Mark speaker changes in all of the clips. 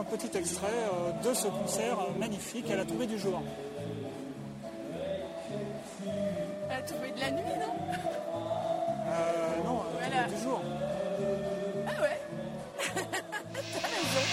Speaker 1: un petit extrait euh, de ce concert magnifique à la tombée du jour.
Speaker 2: À la tombée de la nuit, non
Speaker 1: Euh, non, à la
Speaker 2: Voilà.
Speaker 1: tombée du jour.
Speaker 2: Ah ouais T'as raison,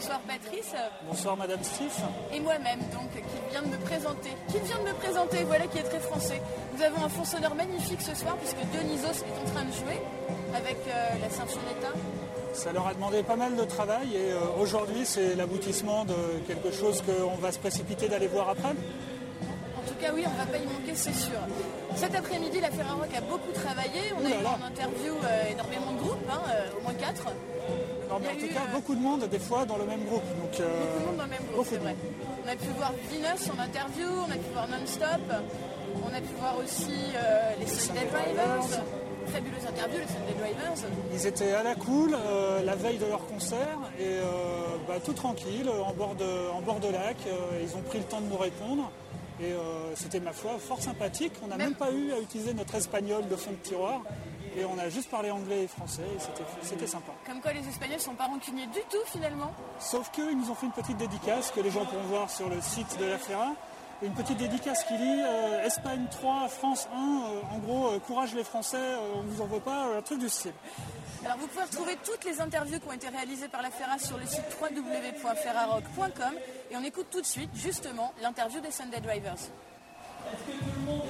Speaker 2: Bonsoir Patrice.
Speaker 1: Bonsoir Madame Steve.
Speaker 2: Et moi-même donc qui vient de me présenter. Qui vient de me présenter, voilà qui est très français. Nous avons un fond sonore magnifique ce soir puisque Dionysos est en train de jouer avec euh, la Sinfonietta.
Speaker 1: Ça leur a demandé pas mal de travail et euh, aujourd'hui c'est l'aboutissement de quelque chose qu'on va se précipiter d'aller voir après.
Speaker 2: En tout cas oui, on va pas y manquer, c'est sûr. Cet après-midi, la Ferrarock a beaucoup travaillé. On
Speaker 1: Ouh
Speaker 2: a
Speaker 1: là
Speaker 2: eu
Speaker 1: là.
Speaker 2: en interview euh, énormément de groupes, hein, euh, au moins quatre.
Speaker 1: Non, mais en tout
Speaker 2: eu,
Speaker 1: cas,
Speaker 2: euh,
Speaker 1: beaucoup de monde des fois dans le même groupe. Donc, euh,
Speaker 2: Beaucoup de monde dans le même groupe, c'est vrai. On a pu voir Venus en interview, on a pu voir Non-Stop, on a pu voir aussi euh, les Sunday Drivers. Fabuleuse interview, les Sunday Drivers.
Speaker 1: Ils étaient à la cool euh, la veille de leur concert et bah, tout tranquille, en bord de, en bord de lac. ils ont pris le temps de nous répondre et euh, c'était ma foi fort sympathique. On n'a
Speaker 2: Même-
Speaker 1: même pas eu à utiliser notre espagnol de fond de tiroir et on a juste parlé anglais et français et c'était- c'était sympa.
Speaker 2: Comme quoi les Espagnols sont pas rancuniers du tout finalement.
Speaker 1: Sauf qu'ils nous ont fait une petite dédicace que les gens pourront voir sur le site de la Ferra. Une petite dédicace qui dit euh, Espagne 3, France 1, euh, en gros, euh, courage les Français, euh, on vous en veut pas, euh, un truc du style.
Speaker 2: Alors vous pouvez retrouver toutes les interviews qui ont été réalisées par la Ferra sur le site www.ferrarock.com et on écoute tout de suite justement l'interview des Sunday Drivers.
Speaker 3: Yeah.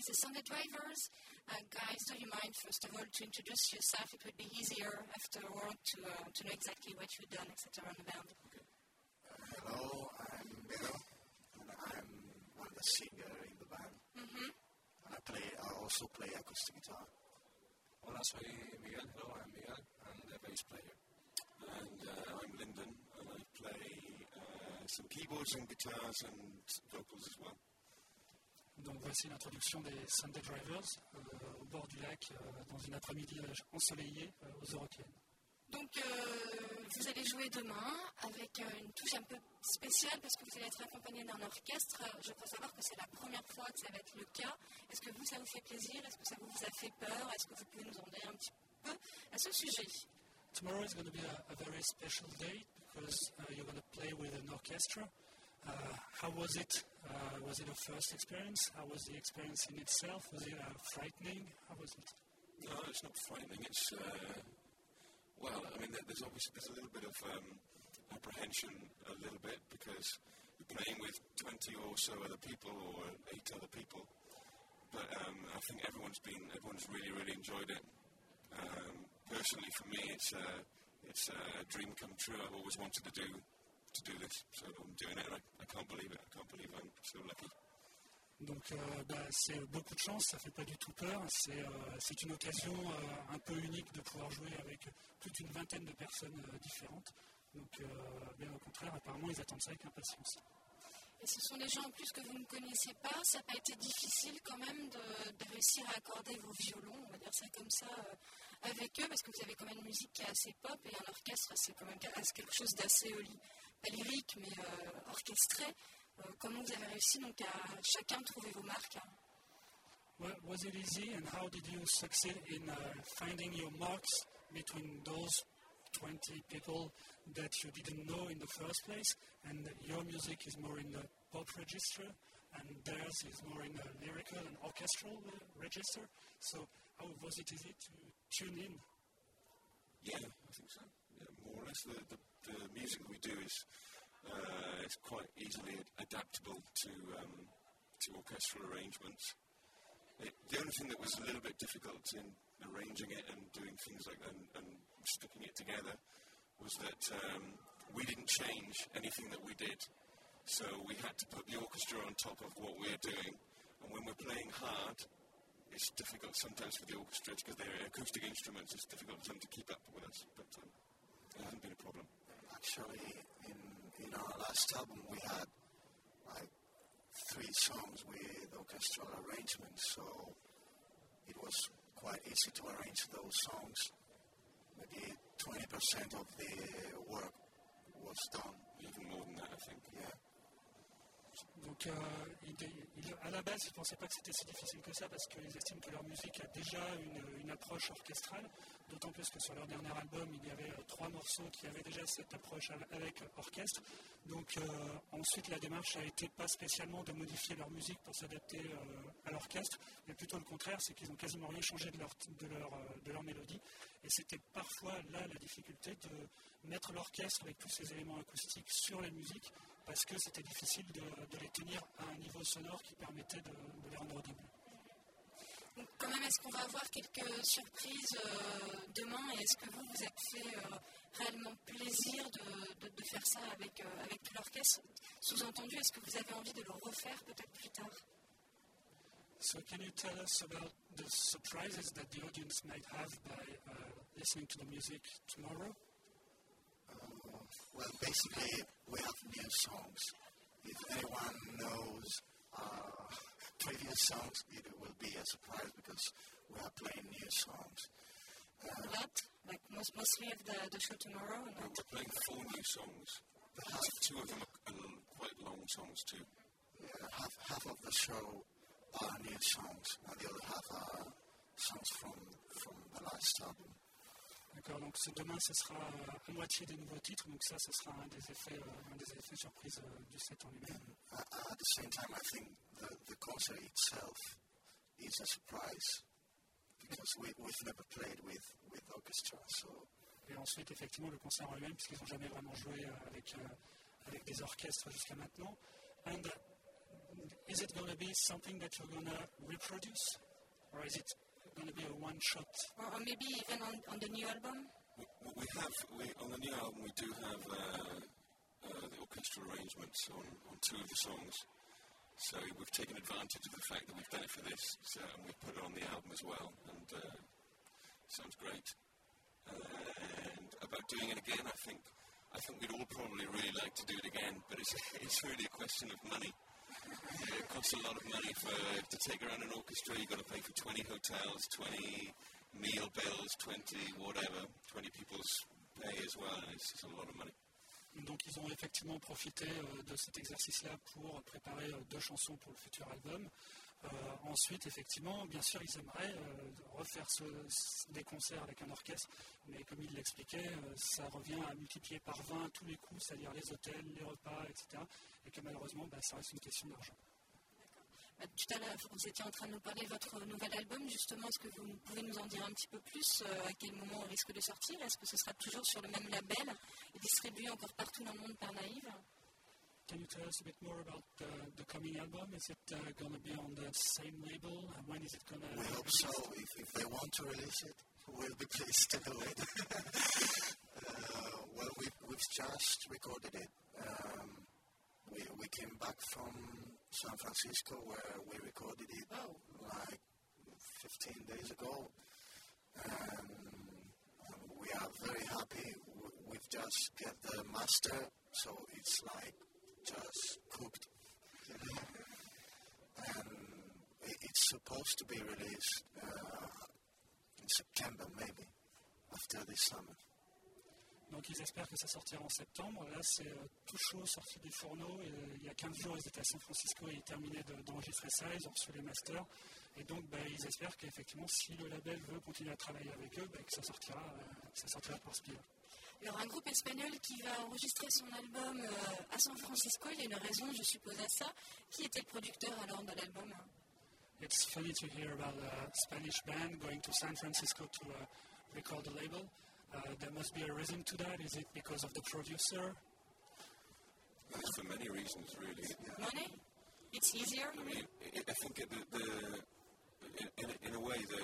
Speaker 4: Lake with the Sunday drivers. Uh, guys, do you mind first of all to introduce yourself? It would be easier afterward to uh, to know exactly what you've done, etc. on the band.
Speaker 5: Hello, I'm Benno, and I'm one of the singer in the band. And I play, I also play acoustic guitar.
Speaker 6: Hola, soy Miguel. Hello, I'm Miguel. I'm the bass player. And uh, I'm Lyndon, and I play uh, some keyboards and guitars and vocals as well.
Speaker 7: Donc voici l'introduction des Sunday Drivers euh, au bord du lac euh, dans une après-midi euh, ensoleillée euh, aux Européennes.
Speaker 4: Donc, vous allez jouer demain avec une touche un peu spéciale parce que vous allez être accompagné d'un orchestre. Je crois savoir que c'est la première fois que ça va être le cas. Est-ce que vous, ça vous fait plaisir? Est-ce que ça vous a fait peur? Est-ce que vous pouvez nous en dire un petit peu à ce sujet?
Speaker 7: Tomorrow is going to be a, a very special day because uh, you're going to play with an orchestra. Uh, how was it? Uh, was it a first experience? How was the experience in itself? Was it uh, frightening? How was it?
Speaker 6: No, it's not frightening. It's well, I mean, there's obviously there's a little bit of um, apprehension, a little bit because you're playing with 20 or so other people or eight other people. But um, I think everyone's been, everyone's really, really enjoyed it. Um, personally, for me, it's a, it's a dream come true. I've always wanted to do, to do this, so I'm doing it, and I can't believe it. I can't believe I'm so lucky.
Speaker 7: Donc euh, bah, c'est beaucoup de chance, ça fait pas du tout peur. C'est euh, c'est une occasion euh, un peu unique de pouvoir jouer avec toute une vingtaine de personnes euh, différentes. Donc euh, bien au contraire, apparemment ils attendent ça avec impatience.
Speaker 4: Et ce sont des gens en plus que vous ne connaissez pas. Ça n'a pas été difficile quand même de, de réussir à accorder vos violons, on va dire ça comme ça, euh, avec eux, parce que vous avez quand même une musique qui est assez pop et un orchestre, c'est quand même quelque chose d'assez pas lyrique, mais euh, orchestré. Euh, comment vous avez réussi donc à chacun trouver vos marques hein
Speaker 7: Wa- Was it easy and how did you succeed in uh, finding your marks between those 20 people that you didn't know in the first place? And your music is more in the pop register and theirs is more in the lyrical and orchestral uh, register. So how was it easy to tune in?
Speaker 6: Yeah, I think so. More or less, the, the, the music we do is uh, it's quite easily adaptable to um, to orchestral arrangements. It, the only thing that was a little bit difficult in arranging it and doing things like that and, and sticking it together was that um, we didn't change anything that we did. So we had to put the orchestra on top of what we're doing. And when we're playing hard, it's difficult sometimes for the orchestra because they're acoustic instruments. It's difficult for them to keep up with us, but um, it hasn't been a problem.
Speaker 5: Actually, in, in our last album, we had like three songs with orchestral arrangements, so it was quite easy to arrange those songs. Maybe 20% of the work was done.
Speaker 6: Even more than that, I think.
Speaker 5: Yeah.
Speaker 7: Donc, euh, à la base, ils ne pensaient pas que c'était si difficile que ça parce qu'ils estiment que leur musique a déjà une, approche orchestrale, d'autant plus que sur leur dernier album, il y avait euh, trois morceaux qui avaient déjà cette approche avec orchestre. Donc, euh, ensuite, la démarche a été pas spécialement de modifier leur musique pour s'adapter à l'orchestre, mais plutôt le contraire, c'est qu'ils ont quasiment rien changé de leur, de leur, de leur mélodie. Et c'était parfois là la difficulté de mettre l'orchestre avec tous ces éléments acoustiques sur les musiques parce que c'était difficile de, de, les tenir à un niveau sonore qui permettait de, de les rendre audibles.
Speaker 4: Donc, quand même, est-ce qu'on va avoir quelques surprises euh, demain et est-ce que vous, vous êtes fait euh, réellement plaisir de, de, faire ça avec, euh, avec tout l'orchestre? Sous-entendu, est-ce que vous avez envie de le refaire peut-être plus tard?
Speaker 7: So can you tell us about the surprises that the audience might have by uh, listening to the music tomorrow?
Speaker 5: Well, basically, we have new songs. If anyone knows uh, previous songs, it will be a surprise because we are playing new songs.
Speaker 4: Uh, what? Like most, mostly of the, the show tomorrow?
Speaker 6: No? We're playing four new songs. The half, two of them are, are quite long songs too.
Speaker 5: Yeah, half, half of the show are new songs, and the other half are songs from, from the last album.
Speaker 7: D'accord, donc demain ce sera à moitié des nouveaux titres, donc ça ce sera un des effets, euh, un des effets surprises euh, du set en lui-même.
Speaker 5: At the same time, I think the, the concert itself is a surprise because we, we've never played with, with orchestra. So.
Speaker 7: Et ensuite, effectivement, le concert en lui-même, puisqu'ils n'ont jamais vraiment joué euh, avec, avec des orchestres jusqu'à maintenant. And uh, is it going to be something that you're going to reproduce? Or is it going to be a one shot.
Speaker 4: Or, or maybe even on, on, the new album?
Speaker 6: We, we have, we, on the new album, we do have uh, uh, the orchestral arrangements on, on two of the songs. So we've taken advantage of the fact that we've done it for this, so, and we've put it on the album as well, and uh, sounds great. And about doing it again, I think I think we'd all probably really like to do it again, but it's, it's really a question of money. It costs a lot of money for to take around an orchestra. You've got to pay for 20 hotels, 20 meal bills, 20 whatever, 20 people's pay as well, it's a lot of money.
Speaker 7: Donc ils ont effectivement profité euh, de cet exercice-là pour préparer euh, deux chansons pour le futur album. Euh, ensuite, effectivement, bien sûr, ils aimeraient euh, refaire des concerts avec un orchestre, mais comme il l'expliquait, euh, ça revient à multiplier par 20 tous les coûts, c'est-à-dire les hôtels, les repas, etc. Et que malheureusement, bah, ça reste une question d'argent.
Speaker 4: Tout à l'heure, vous étiez en train de nous parler de votre nouvel album, justement. Est-ce que vous pouvez nous en dire un petit peu plus À quel moment on risque de sortir? Est-ce que ce sera toujours sur le même label et distribué encore partout dans le monde par Naïve?
Speaker 7: Can you tell us a bit more about the, the coming album? Is it uh, going to be on the same label? And when is it going to
Speaker 5: We hope so. If, if, they want to release it, we'll be pleased to do it. uh, well, we, we've just recorded it. Um, we, we came back from San Francisco where we recorded it
Speaker 4: oh.
Speaker 5: like 15 days ago. And we are very happy. We've just get the master, so it's like just cooked. and it's supposed to be released in September, maybe, after this summer.
Speaker 7: Donc ils espèrent que ça sortira en septembre. Là, c'est euh, tout chaud, sorti du fourneau. Et, euh, il y a 15 jours, ils étaient à San Francisco et ils terminaient d'enregistrer de, ça. Ils ont reçu les masters. Et donc, bah, ils espèrent qu'effectivement, si le label veut continuer à travailler avec eux, bah, que ça sortira, euh, ça sortira par speed.
Speaker 4: Alors, un groupe espagnol qui va enregistrer son album euh, à San Francisco, il y a une raison, je suppose, à ça. Qui était le producteur alors de l'album
Speaker 7: It's funny to hear about a Spanish band going to San Francisco to uh, record the label. Uh, there must be a reason to that. Is it because of the producer?
Speaker 6: It's for many reasons, really.
Speaker 4: Money? It's easier?
Speaker 6: I mean, I I think the, the in, in, a, in a way the,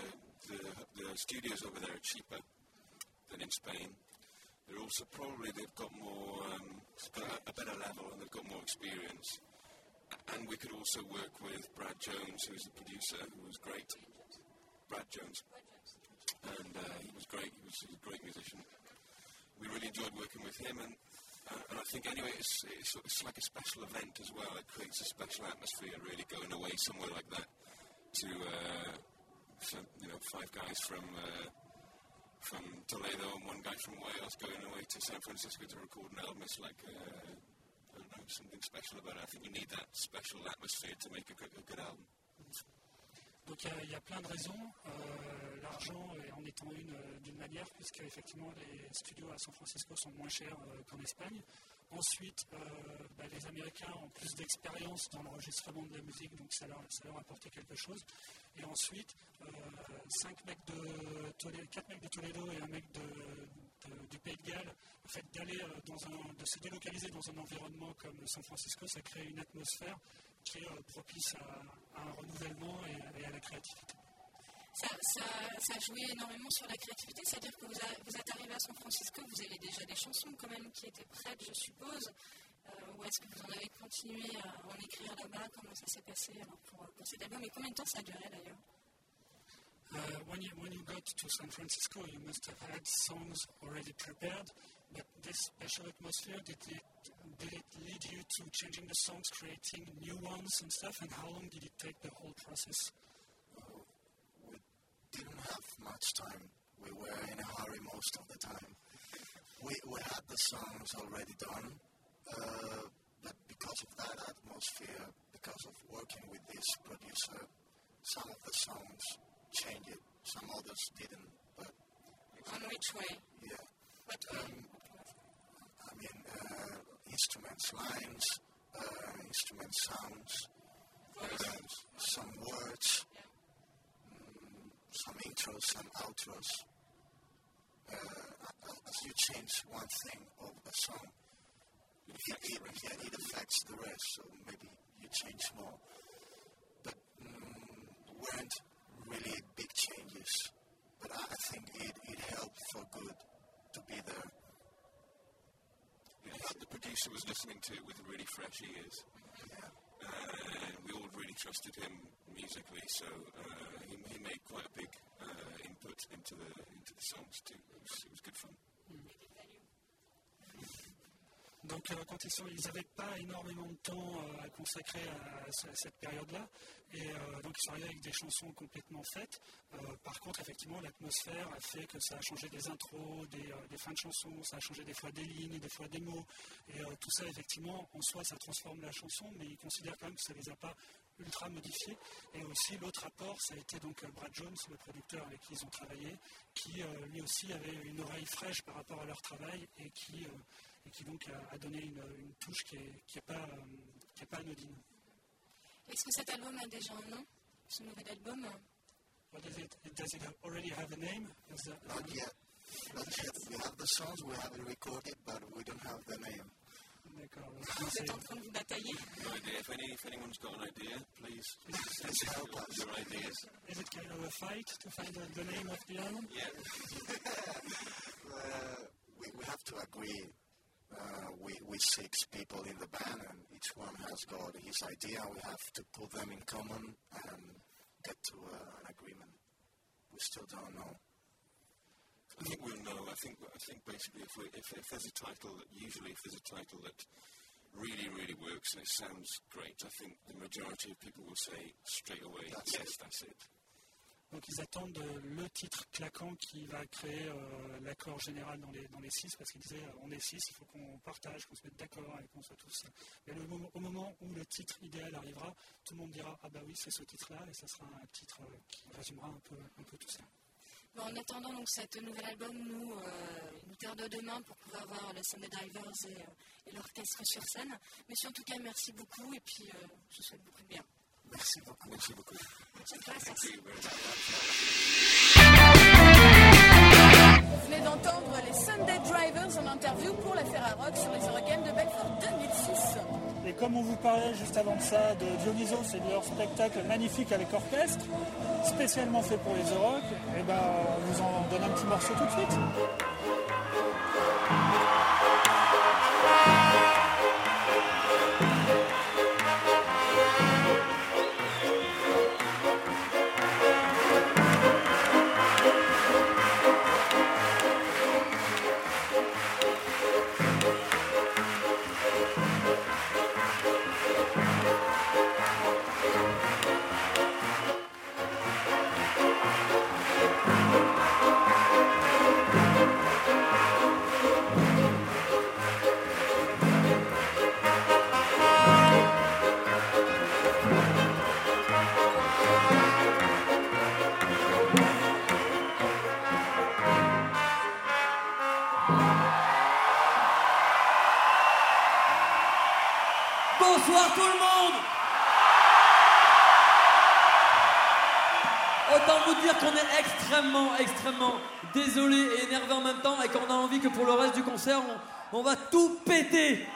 Speaker 6: the the studios over there are cheaper than in Spain. They're also probably they've got more um, a, better level and they've got more experience. And we could also work with Brad Jones, who's the producer, who was great. Brad Jones, and uh, he was great. He was, he was a great musician. We really enjoyed working with him, and uh, and I think anyway, it's, it's it's like a special event as well. It creates a special atmosphere, really going away somewhere like that to uh, some, you know five guys from uh, from Toledo and one guy from Wales going away to San Francisco to record an album. It's like uh, I don't know something special about it. I think you need that special atmosphere to make a good, a good album.
Speaker 7: Donc il y y, a plein de raisons. Euh, L'argent en étant une euh, d'une manière, puisque effectivement les studios à San Francisco sont moins chers euh, qu'en Espagne. Ensuite, euh, bah, les Américains ont plus d'expérience dans l'enregistrement de la musique, donc ça leur, ça a apporté quelque chose. Et ensuite, euh, cinq mecs de Toledo, quatre mecs de Toledo et un mec du Pays de Galles, le fait d'aller euh, dans un, de se délocaliser dans un environnement comme San Francisco, ça crée une atmosphère qui est euh, propice à, un renouvellement et à la créativité.
Speaker 4: Ça, ça, ça joué énormément sur la créativité, c'est-à-dire que vous, a- vous êtes arrivé à San Francisco, vous avez déjà des chansons quand même qui étaient prêtes, je suppose. Euh, ou est-ce que vous en avez continué à en écrire là-bas? Comment ça s'est passé pour, pour cet album? Et combien de temps ça a duré d'ailleurs?
Speaker 7: Uh, when, you, when you got to San Francisco, you must have had songs already prepared, but this special atmosphere, did it, did it lead you to changing the songs, creating new ones and stuff? And how long did it take the whole process?
Speaker 5: We didn't have much time. We were in a hurry most of the time. We, we had the songs already done, uh, but because of that atmosphere, because of working with this producer, some of the songs changed it, some others didn't. But
Speaker 4: On which way
Speaker 5: yeah,
Speaker 4: What way
Speaker 5: I mean, uh, instruments, lines, uh, instrument sounds, uh, some words, some intros, some outros. Uh, as you change one thing of a song, it, it, yeah, it affects the rest, so maybe you change more. But mm, weren't really big changes. But I, I think it, it helped for good to be there.
Speaker 6: It helped the producer was listening to it with really fresh ears.
Speaker 5: Yeah.
Speaker 6: we all really trusted him musically, so uh, he, he made quite a big uh, input into the into the songs too. It was, it was good fun.
Speaker 7: Donc, euh, quand ils sont, ils n'avaient pas énormément de temps euh, à consacrer à, ce- à cette période-là, et euh, donc ils sont arrivés avec des chansons complètement faites. Par contre, effectivement, l'atmosphère a fait que ça a changé des intros, des, fins de chansons, ça a changé des fois des lignes, des fois des mots, et tout ça, effectivement, en soi, ça transforme la chanson, mais ils considèrent quand même que ça les a pas ultra modifiés. Et aussi, l'autre apport, ça a été donc Brad Jones, le producteur avec qui ils ont travaillé, qui lui aussi avait une oreille fraîche par rapport à leur travail et qui, et qui donc a, a donné une, une touche qui n'est qui est pas, euh, qui est pas anodine.
Speaker 4: Est-ce que cet album a déjà un nom Ce nouvel album
Speaker 7: What is it? Does it already have a name? Is that-
Speaker 5: Not yet. Not yet. We have the songs, we haven't recorded, but we don't have the name.
Speaker 7: D'accord.
Speaker 4: Vous êtes en train de vous batailler
Speaker 6: No idea. If, any, if anyone's got an idea, please send
Speaker 5: Please
Speaker 6: us
Speaker 5: help
Speaker 6: your,
Speaker 5: us.
Speaker 6: your ideas.
Speaker 7: Is it kind of a fight to find the, the name of the album?
Speaker 6: Yeah.
Speaker 5: Uh, we, we have to agree. Uh, we, we six people in the band, and each one has got his idea. We have to put them in common and get to uh, an agreement. We still don't know.
Speaker 6: I think we'll know. I think I think basically if, we, if if there's a title that usually if there's a title that really really works and it sounds great, I think the majority of people will say straight away,
Speaker 5: That's
Speaker 6: yes,
Speaker 5: it.
Speaker 6: that's it.
Speaker 7: Donc ils attendent euh, le titre claquant qui va créer euh, l'accord général dans les, dans les six, parce qu'ils disaient euh, on est six, il faut qu'on partage, qu'on se mette d'accord et qu'on soit tous. Mais moment- au moment où le titre idéal arrivera, tout le monde dira ah bah oui c'est ce titre-là et ça sera un titre qui résumera un peu, un peu tout ça.
Speaker 4: En attendant donc cet nouvel album, nous, euh, nous tarde demain pour pouvoir voir le Sunday Divers et, et l'orchestre sur scène. Monsieur, en tout cas, merci beaucoup et puis je vous souhaite beaucoup de bien.
Speaker 5: Merci beaucoup.
Speaker 6: Merci beaucoup. Much.
Speaker 2: Vous venez d'entendre les Sunday Drivers en interview pour la Ferrarock sur les organes de Belfort 2006.
Speaker 1: Et comme on vous parlait juste avant de ça de Dionysos et de leur spectacle magnifique avec orchestre, spécialement fait pour les Euroc, et ben on vous en donne un petit morceau tout de suite.
Speaker 8: Extrêmement, extrêmement désolé et énervé en même temps et qu'on a envie que pour le reste du concert, on, va tout péter.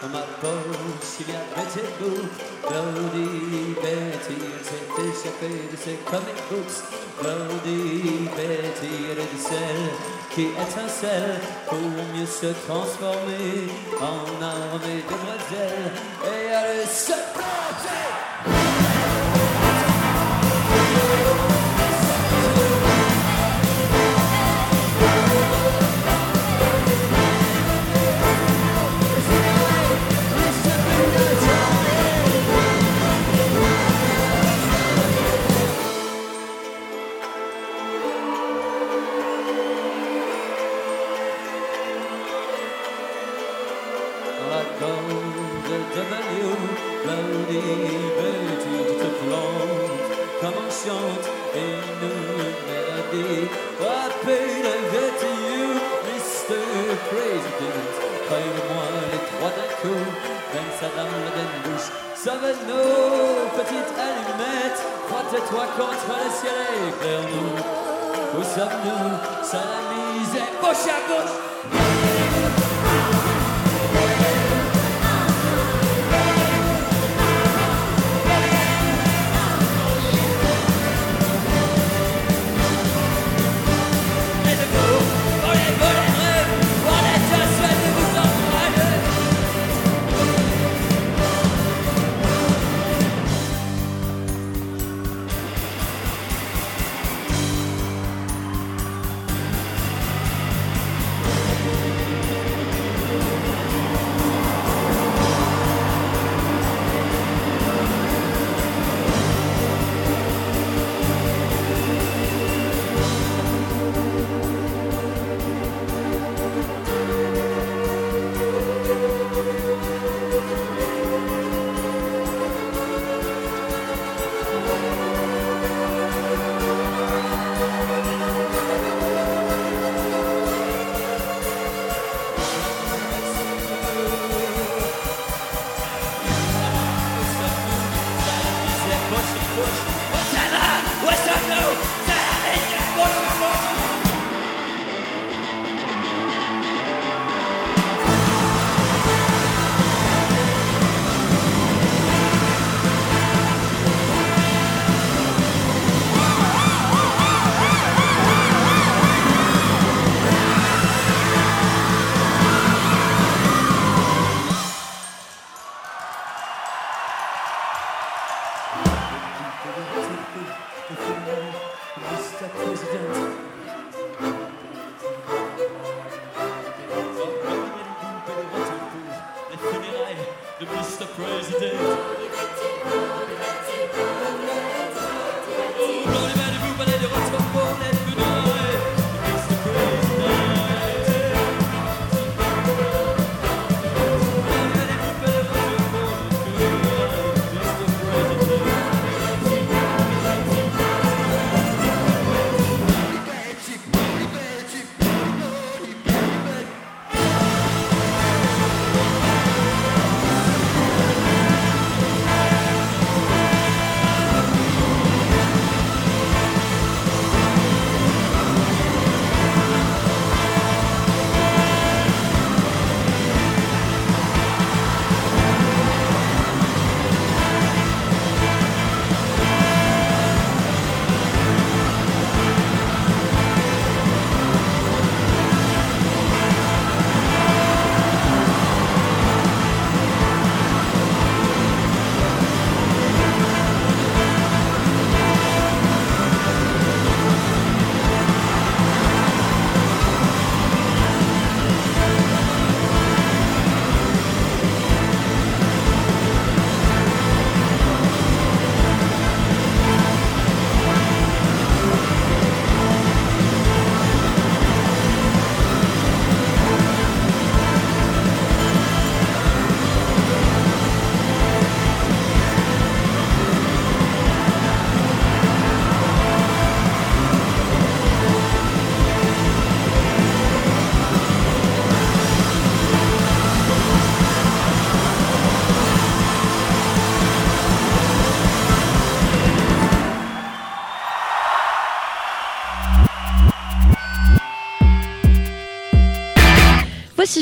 Speaker 8: Ma pauvre Sylvia Betty-Boo, Claudie Betty, échappée de ses comic books. Claudie Betty, est de celle qui étincelle pour mieux se transformer en armée de demoiselles. Et elle se planter. Mr. President, crée-moi les trois d'un coup, ça dans la donne bouche. Va nos petites allumettes, frotte-toi contre le ciel et éclaire-nous. Où sommes-nous? Sans la misère, bouche à bouche. Mr. President.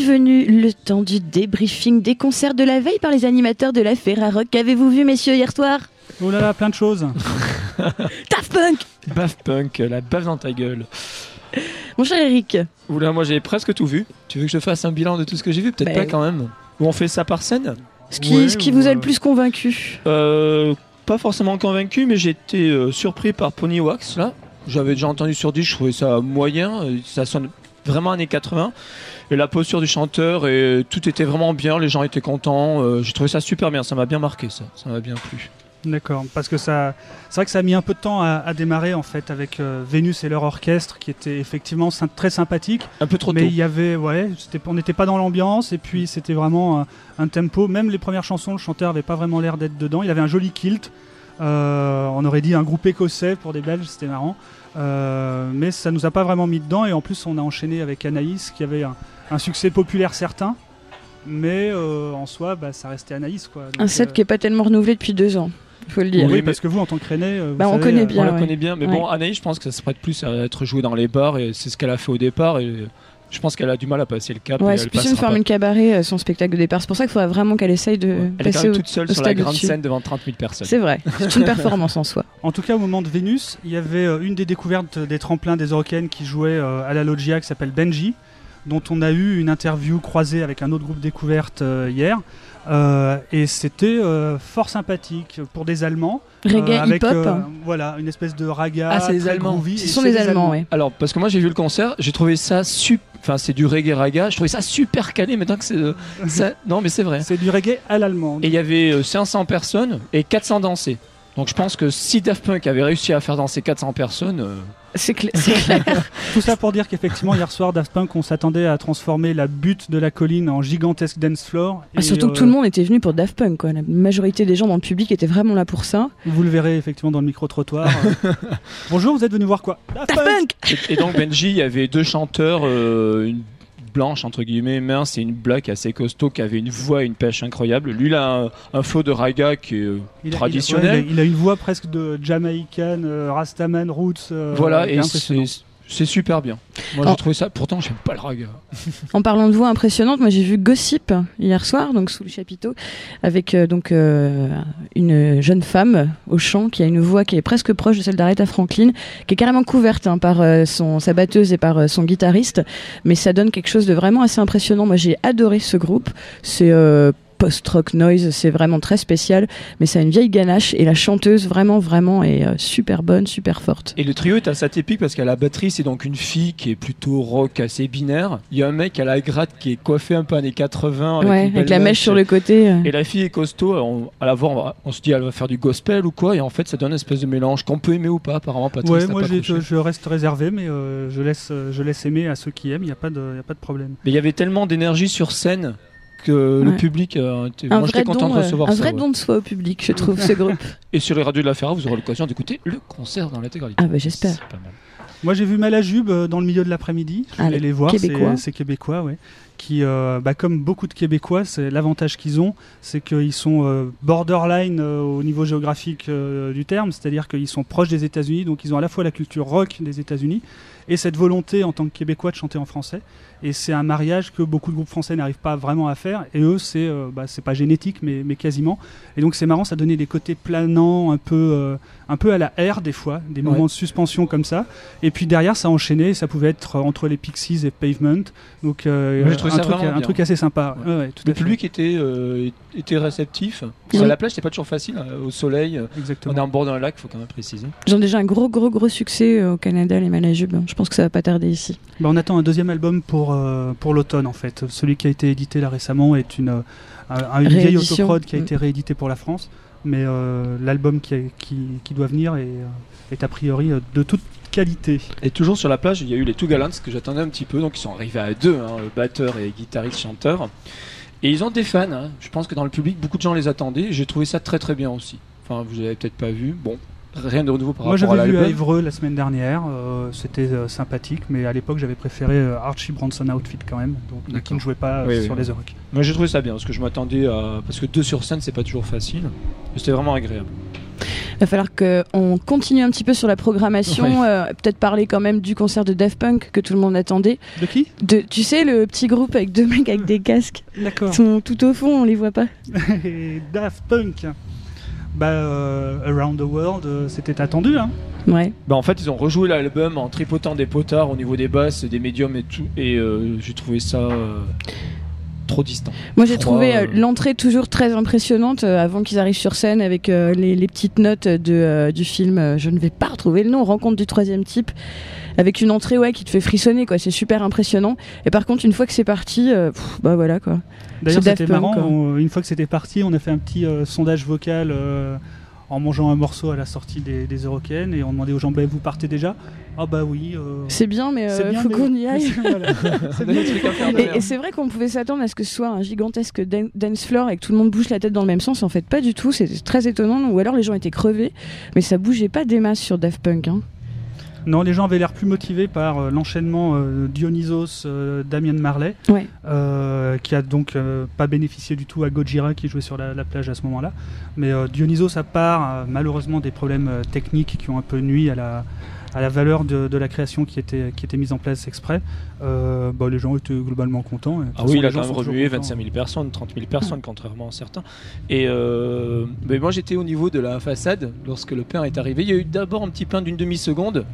Speaker 9: Venu le temps du débriefing des concerts de la veille par les animateurs de la Ferrarock. Qu'avez-vous vu, messieurs, hier soir?
Speaker 10: Oh là là, plein de choses.
Speaker 9: Daft Punk
Speaker 11: Baf Punk, la baffe dans ta gueule.
Speaker 9: Mon cher Eric,
Speaker 11: Oula, moi j'ai presque tout vu. Tu veux que je fasse un bilan de tout ce que j'ai vu? Peut-être
Speaker 9: Bah,
Speaker 11: pas quand même. Ou on fait ça par scène?
Speaker 9: Ce qui,
Speaker 11: Ouais,
Speaker 9: ce qui vous a le plus convaincu?
Speaker 11: Euh, Pas forcément convaincu, mais j'ai été euh, surpris par Pony Wax là. J'avais déjà entendu sur 10, je trouvais ça moyen. euh, Ça sonne vraiment années 80. Et la posture du chanteur, et tout était vraiment bien, les gens étaient contents. euh, j'ai trouvé ça super bien, ça m'a bien marqué ça. Ça m'a bien plu.
Speaker 10: D'accord, parce que ça, c'est vrai que ça a mis un peu de temps à, à démarrer en fait avec euh, Vénus et leur orchestre qui était effectivement sy- très sympathique.
Speaker 11: Un peu trop
Speaker 10: mais
Speaker 11: tôt.
Speaker 10: il y avait, ouais, on n'était pas dans l'ambiance et puis c'était vraiment un, un tempo. Même les premières chansons, le chanteur avait pas vraiment l'air d'être dedans. Il avait un joli kilt. Euh, on aurait dit un groupe écossais pour des Belges, c'était marrant. Euh, mais ça nous a pas vraiment mis dedans et en plus on a enchaîné avec Anaïs qui avait un, un succès populaire certain. Mais euh, en soi, bah, ça restait Anaïs quoi.
Speaker 9: Un set
Speaker 10: euh,
Speaker 9: qui est pas tellement renouvelé depuis deux ans, il faut le dire.
Speaker 10: oui,
Speaker 11: mais-
Speaker 10: parce que vous, en tant que René, vous
Speaker 9: Bah, on
Speaker 10: savez,
Speaker 9: connaît bien.
Speaker 11: on la
Speaker 9: ouais.
Speaker 11: connaît bien, mais bon, Anaïs, je pense que ça se prête plus à être joué dans les bars et c'est ce qu'elle a fait au départ. Et je pense qu'elle a du mal à passer le cap. et
Speaker 9: Ouais,
Speaker 11: elle
Speaker 9: c'est plus une
Speaker 11: passera
Speaker 9: formule
Speaker 11: pas.
Speaker 9: cabaret, euh, son spectacle de départ. C'est pour ça qu'il faudrait vraiment qu'elle essaye de
Speaker 11: Elle est
Speaker 9: passer
Speaker 11: même
Speaker 9: au,
Speaker 11: toute seule
Speaker 9: au
Speaker 11: sur la
Speaker 9: stade
Speaker 11: grande scène devant 30 000 personnes.
Speaker 9: C'est vrai, c'est une performance en soi.
Speaker 10: En tout cas, au moment de Vénus, il y avait euh, une des découvertes des tremplins des Eurocaines qui jouait euh, à la Loggia qui s'appelle Benji, dont on a eu une interview croisée avec un autre groupe découverte euh, hier. Euh, et c'était euh, fort sympathique pour des Allemands.
Speaker 9: Reggae,
Speaker 10: euh, avec
Speaker 9: hip-hop.
Speaker 10: euh, voilà, une espèce de raga.
Speaker 11: Ah, c'est les Allemands.
Speaker 10: groovy,
Speaker 9: Ce sont les Allemands, ouais.
Speaker 11: Alors, parce que moi j'ai vu le concert, j'ai trouvé ça super. Enfin, c'est du reggae raga. Je trouvais ça super calé maintenant que c'est. euh, ça- Non, mais c'est vrai.
Speaker 10: C'est du reggae à l'allemande.
Speaker 11: Et il y avait euh, 500 personnes et 400 dansés. Donc je pense que si Daft Punk avait réussi à faire danser 400 personnes, euh,
Speaker 9: C'est cla- c'est clair.
Speaker 10: Tout ça pour dire qu'effectivement, hier soir, Daft Punk, on s'attendait à transformer la butte de la colline en gigantesque dance floor.
Speaker 9: Ah,
Speaker 10: Et,
Speaker 9: surtout que
Speaker 10: euh,
Speaker 9: tout le monde était venu pour Daft Punk. Quoi. La majorité des gens dans le public étaient vraiment là pour ça.
Speaker 10: Vous le verrez effectivement dans le micro-trottoir. Bonjour, vous êtes venu voir quoi? Daft
Speaker 9: Daft
Speaker 10: Punk
Speaker 9: Punk
Speaker 11: Et, et donc Benji, il y avait deux chanteurs, euh, une blanche entre guillemets mince et une black assez costaud qui avait une voix et une pêche incroyable. Lui, il a un, un flow de raga qui est euh,
Speaker 10: Il a-
Speaker 11: traditionnel.
Speaker 10: il a, ouais, il a- il a une voix presque de Jamaican, euh, Rastaman, Roots. euh,
Speaker 11: voilà, et c'est c'est super bien. Moi, j'ai trouvé ça. Pourtant, j'aime pas le raga.
Speaker 9: En parlant de voix impressionnante, moi j'ai vu Gossip hier soir, donc sous le chapiteau, avec euh, donc euh, une jeune femme au chant qui a une voix qui est presque proche de celle d'Aretha Franklin, qui est carrément couverte hein, par euh, son sa batteuse et par son guitariste, mais ça donne quelque chose de vraiment assez impressionnant. Moi j'ai adoré ce groupe. C'est post-rock noise. C'est vraiment très spécial, mais ça a une vieille ganache et la chanteuse vraiment vraiment est euh, super bonne, super forte.
Speaker 11: Et le trio est assez atypique parce qu'à la batterie, c'est donc une fille qui est plutôt rock, assez binaire. Il y a un mec à la gratte qui est coiffé un peu années 80 avec,
Speaker 9: ouais,
Speaker 11: une belle
Speaker 9: avec la mèche sur le côté. euh.
Speaker 11: Et la fille est costaud. On, à la voir, on, va- on se dit elle va faire du gospel ou quoi, et en fait ça donne une espèce de mélange qu'on peut aimer ou pas. Apparemment, Patrick,
Speaker 10: Ouais, moi
Speaker 11: pas
Speaker 10: je, je reste réservé, mais euh, je, laisse, euh, je laisse aimer à ceux qui aiment, il n'y a, pas de- y a pas de problème.
Speaker 11: Mais il y avait tellement d'énergie sur scène que le public. euh, était-
Speaker 9: Un
Speaker 11: moi j'étais
Speaker 9: vrai,
Speaker 11: content
Speaker 9: don,
Speaker 11: de
Speaker 9: euh,
Speaker 11: recevoir
Speaker 9: un
Speaker 11: ça.
Speaker 9: vrai
Speaker 11: ouais.
Speaker 9: don de soi au public, je trouve, ce groupe.
Speaker 11: Et sur les radios de la Ferra, vous aurez l'occasion d'écouter le concert dans l'intégralité.
Speaker 9: Ah bah j'espère.
Speaker 11: C'est pas mal.
Speaker 10: Moi j'ai vu Malajube euh, dans le milieu de l'après-midi, je voulais
Speaker 9: les
Speaker 10: voir, c'est
Speaker 9: Québécois.
Speaker 10: c'est québécois, ouais. Qui, euh, bah, comme beaucoup de Québécois, c'est l'avantage qu'ils ont, c'est qu'ils sont euh, borderline euh, au niveau géographique euh, du terme, c'est-à-dire qu'ils sont proches des États-Unis, donc ils ont à la fois la culture rock des États-Unis et cette volonté en tant que Québécois de chanter en français. Et c'est un mariage que beaucoup de groupes français n'arrivent pas vraiment à faire. Et eux, c'est euh, bah, pas génétique, mais, mais quasiment. Et donc c'est marrant, ça donnait des côtés planants, un peu, euh, un peu à la R des fois, des
Speaker 11: Ouais.
Speaker 10: moments de suspension comme ça. Et puis derrière, ça enchaînait. Ça pouvait être entre les Pixies et Pavement. Donc euh,
Speaker 11: Moi, j'ai trouvé
Speaker 10: un,
Speaker 11: ça
Speaker 10: truc, un truc assez sympa.
Speaker 11: Ouais.
Speaker 10: Ouais, ouais, tout
Speaker 11: Le
Speaker 10: à fait.
Speaker 11: public était, euh, était réceptif.
Speaker 9: Oui.
Speaker 11: À la plage, c'est pas toujours facile. euh, Au soleil,
Speaker 10: Exactement.
Speaker 11: on est en bord d'un lac, faut quand même préciser.
Speaker 9: Ils ont déjà un gros gros gros succès euh, au Canada, les Malajubes. Je pense que ça va pas tarder ici.
Speaker 10: Bah, on attend un deuxième album pour, euh, pour l'automne en fait. Celui qui a été édité là récemment est une, euh, un- une vieille autoprod qui a
Speaker 9: Mm.
Speaker 10: été réédité pour la France. Mais euh, l'album qui, qui, qui doit venir est, euh, est a priori de toute qualité.
Speaker 11: Et toujours sur la plage, il y a eu les Two Gallants que j'attendais un petit peu. Donc ils sont arrivés à deux, hein, batteur et guitariste chanteur. Et ils ont des fans. hein. Je pense que dans le public, beaucoup de gens les attendaient. J'ai trouvé ça très très bien aussi. Enfin, vous avez peut-être pas vu. Bon, rien de nouveau par
Speaker 10: Moi
Speaker 11: rapport à
Speaker 10: j'avais vu à. Évreux la semaine dernière, euh, c'était euh, sympathique, mais à l'époque j'avais préféré euh, Archie Bronson Outfit quand même, donc, mais qui ne jouait pas euh,
Speaker 11: Oui, oui,
Speaker 10: sur
Speaker 11: oui.
Speaker 10: les Euroc.
Speaker 11: Moi j'ai trouvé ça bien parce que je m'attendais à. Parce que deux sur scène, c'est pas toujours facile. Mais C'était vraiment agréable.
Speaker 9: Il va falloir qu'on continue un petit peu sur la programmation, euh, peut-être parler quand même du concert de Daft Punk que tout le monde attendait.
Speaker 10: De qui?
Speaker 9: De, tu sais, le petit groupe avec deux mecs avec des casques.
Speaker 10: D'accord.
Speaker 9: Ils sont tout au fond, on les voit pas.
Speaker 10: Et Daft Punk bah, euh, Around the World, euh, c'était attendu. Hein.
Speaker 9: Ouais.
Speaker 11: Bah en fait ils ont rejoué l'album en tripotant des potards au niveau des basses, des médiums et tout et euh, j'ai trouvé ça euh, trop distant.
Speaker 9: Moi, j'ai trouvé euh,
Speaker 11: euh,
Speaker 9: l'entrée toujours très impressionnante euh, avant qu'ils arrivent sur scène avec euh, les, les petites notes de, euh, du film. euh, je ne vais pas retrouver le nom. Rencontre du troisième type. Avec une entrée ouais qui te fait frissonner quoi. C'est super impressionnant. Et par contre, une fois que c'est parti, euh, pff, bah voilà quoi.
Speaker 10: D'ailleurs, c'était marrant.
Speaker 9: quoi.
Speaker 10: on- une fois que c'était parti, on a fait un petit euh, sondage vocal euh, en mangeant un morceau à la sortie des, des Eurocaines et on demandait aux gens bah, vous partez déjà? Ah, bah oui. euh,
Speaker 9: C'est bien, mais euh,
Speaker 10: bien,
Speaker 9: faut qu'on y aille.
Speaker 10: Voilà.
Speaker 9: Et, et c'est vrai qu'on pouvait s'attendre à ce que ce soit un gigantesque dan- dance floor et que tout le monde bouge la tête dans le même sens. En fait, pas du tout. C'est très étonnant. Ou alors les gens étaient crevés, mais ça bougeait pas des masses sur Daft Punk. Hein.
Speaker 10: Non, les gens avaient l'air plus motivés par euh, l'enchaînement euh, Dionysos, euh, Damien Marley,
Speaker 9: Ouais.
Speaker 10: qui a donc pas bénéficié du tout à Gojira qui jouait sur la, la plage à ce moment-là. Mais Dionysos, à part malheureusement des problèmes techniques qui ont un peu nuit à la, à la valeur de, de la création qui était, qui était mise en place exprès, euh, bah, les gens étaient globalement contents. Et
Speaker 11: Ah
Speaker 10: façon,
Speaker 11: oui, il a
Speaker 10: gens
Speaker 11: quand même remué
Speaker 10: contents.
Speaker 11: 25 000 personnes, 30 000 personnes, contrairement à certains. Et euh, mais moi j'étais au niveau de la façade lorsque le pain est arrivé. Il y a eu d'abord un petit pain d'une demi-seconde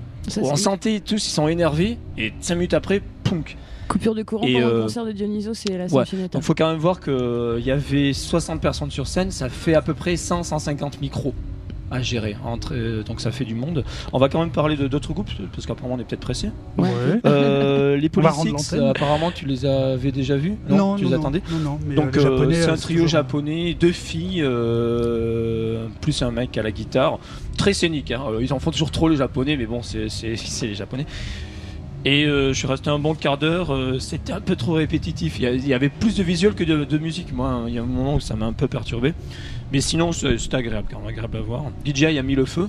Speaker 11: on
Speaker 9: c'est
Speaker 11: sentait tous, ils sont énervés. Et 5 minutes après, punk.
Speaker 9: coupure de courant
Speaker 11: Et,
Speaker 9: pendant le
Speaker 11: euh,
Speaker 9: concert de Dionysos et la
Speaker 11: Ouais. Donc faut quand même voir qu'il y avait 60 personnes sur scène, ça fait à peu près 100-150 micros à gérer. Entre, euh, donc ça fait du monde. On va quand même parler de d'autres groupes, parce qu'apparemment on est peut-être pressé.
Speaker 10: Ouais.
Speaker 11: Euh, les
Speaker 10: l'antenne.
Speaker 11: apparemment tu les avais déjà vus?
Speaker 10: Non,
Speaker 11: Tu
Speaker 10: non,
Speaker 11: les
Speaker 10: non,
Speaker 11: attendais?
Speaker 10: Non, non, mais,
Speaker 11: Donc
Speaker 10: euh,
Speaker 11: c'est un trio
Speaker 10: toujours-
Speaker 11: japonais, deux filles, euh, plus un mec à la guitare, très scénique. hein. Ils en font toujours trop les japonais, mais bon, c'est c'est- c'est les japonais. Et euh, je suis resté un bon quart d'heure, euh, c'était un peu trop répétitif. Il y, avait plus de visuel que de, de musique. Moi, hein. il y a un moment où ça m'a un peu perturbé. Mais sinon, c'est- c'était agréable, quand même agréable à voir. DJI a mis le feu.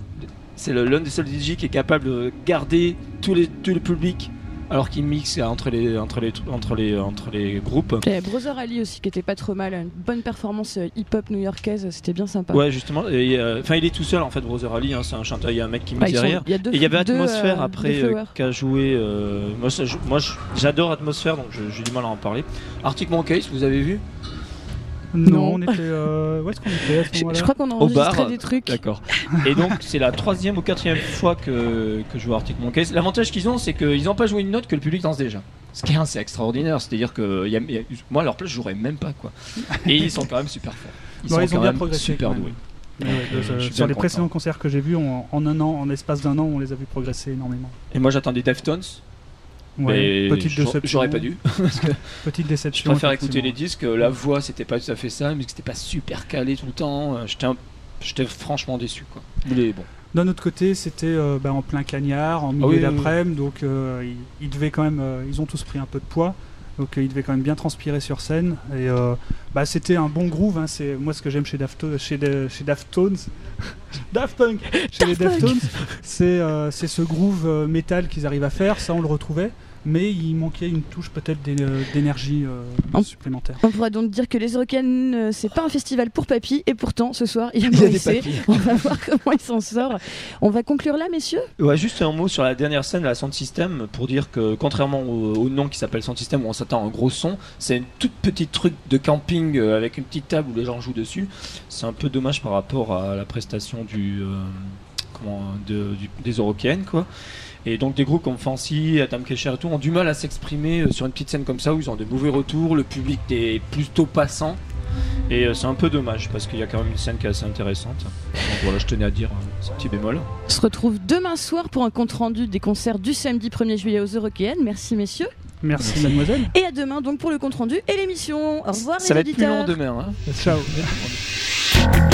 Speaker 11: C'est l'un des seuls DJ qui est capable de garder tous les, tout le public alors qu'il mixe entre les, entre les, entre les, entre les groupes.
Speaker 9: Et Brother Ali aussi qui était pas trop mal, une bonne performance euh, hip-hop new-yorkaise, c'était bien sympa.
Speaker 11: Ouais, justement. euh, Enfin, il est tout seul en fait, Brother Ali. hein, c'est un chanteur. Il y a un mec qui
Speaker 9: Ouais,
Speaker 11: mixe derrière.
Speaker 9: il y a deux-
Speaker 11: et il y avait
Speaker 9: deux,
Speaker 11: Atmosphère
Speaker 9: euh,
Speaker 11: après euh, qui a joué. moi, j'adore Atmosphère, donc j'ai du mal à en parler. Arctic Monkeys, vous avez vu?
Speaker 10: Non,
Speaker 9: Non.
Speaker 10: on était. euh, Où est-ce qu'on était à ce
Speaker 9: Je,
Speaker 10: moment-là
Speaker 9: je crois qu'on a
Speaker 11: Au bar.
Speaker 9: des trucs.
Speaker 11: D'accord. Et donc, c'est la troisième ou quatrième fois que, que je vois Arctic Monkeys. L'avantage qu'ils ont, c'est qu'ils n'ont pas joué une note que le public danse déjà. Ce qui est assez extraordinaire, c'est-à-dire que y a- y a- moi à leur place, je jouerais même pas quoi. Et ils sont quand même super forts. Ils
Speaker 10: Bon,
Speaker 11: sont
Speaker 10: ils ont
Speaker 11: quand
Speaker 10: bien
Speaker 11: même
Speaker 10: progressé,
Speaker 11: super
Speaker 10: quand même.
Speaker 11: doués.
Speaker 10: Mais ouais,
Speaker 11: Donc, je suis
Speaker 10: sur les
Speaker 11: content.
Speaker 10: précédents concerts que j'ai vus, en, en un an, en espace d'un an, on les a vus progresser énormément.
Speaker 11: Et moi j'attendais Deftones.
Speaker 10: Ouais,
Speaker 11: mais
Speaker 10: petite
Speaker 11: j'aurais-
Speaker 10: déception.
Speaker 11: J'aurais pas dû. Parce que
Speaker 10: Petite
Speaker 11: je préfère écouter les disques. La voix c'était pas tout à fait ça, musique c'était pas super calé tout le temps. Euh, J'étais un- J'étais franchement déçu quoi. Mais bon.
Speaker 10: D'un autre côté, c'était euh, bah, en plein cagnard, en milieu
Speaker 11: Ah oui, oui,
Speaker 10: d'après-midi, donc euh, ils, ils devaient quand même, euh, ils ont tous pris un peu de poids, donc euh, ils devaient quand même bien transpirer sur scène. Et euh, bah, c'était un bon groove. hein, c'est moi ce que j'aime chez Dafto- chez, de- chez Daftones, Daft Punk, chez les
Speaker 9: Daft
Speaker 10: c'est euh, c'est ce groove métal qu'ils arrivent à faire. Ça, on le retrouvait, mais il manquait une touche peut-être d'é- d'énergie euh,
Speaker 9: En-
Speaker 10: supplémentaire.
Speaker 9: On pourra donc dire que les Eurocaines, euh, c'est pas un festival pour papy, et pourtant, ce soir, il y a
Speaker 11: Il y a des.
Speaker 9: On va voir comment il s'en sort. On va conclure là, messieurs?
Speaker 11: Ouais, juste un mot sur la dernière scène de la Sound System pour dire que contrairement au, au nom qui s'appelle Sound System où on s'attend à un gros son, c'est une toute petite truc de camping euh, avec une petite table où les gens jouent dessus. C'est un peu dommage par rapport à la prestation du, euh, comment, de- du- des Eurocaines quoi. Et donc des groupes comme Fancy, Adam Kesher et tout ont du mal à s'exprimer euh, sur une petite scène comme ça où ils ont des mauvais retours, le public est plutôt passant. Et euh, c'est un peu dommage parce qu'il y a quand même une scène qui est assez intéressante. Donc voilà, je tenais à dire ce petit bémol.
Speaker 9: On se retrouve demain soir pour un compte-rendu des concerts du samedi 1er juillet aux Eurocaines. Merci, messieurs.
Speaker 10: Merci,
Speaker 11: Merci.
Speaker 10: mademoiselle.
Speaker 9: Et à demain donc pour le compte-rendu et l'émission. Au revoir,
Speaker 11: Ça
Speaker 9: les
Speaker 11: va être plus long
Speaker 9: auditeurs.
Speaker 11: demain. Hein.
Speaker 10: Ciao.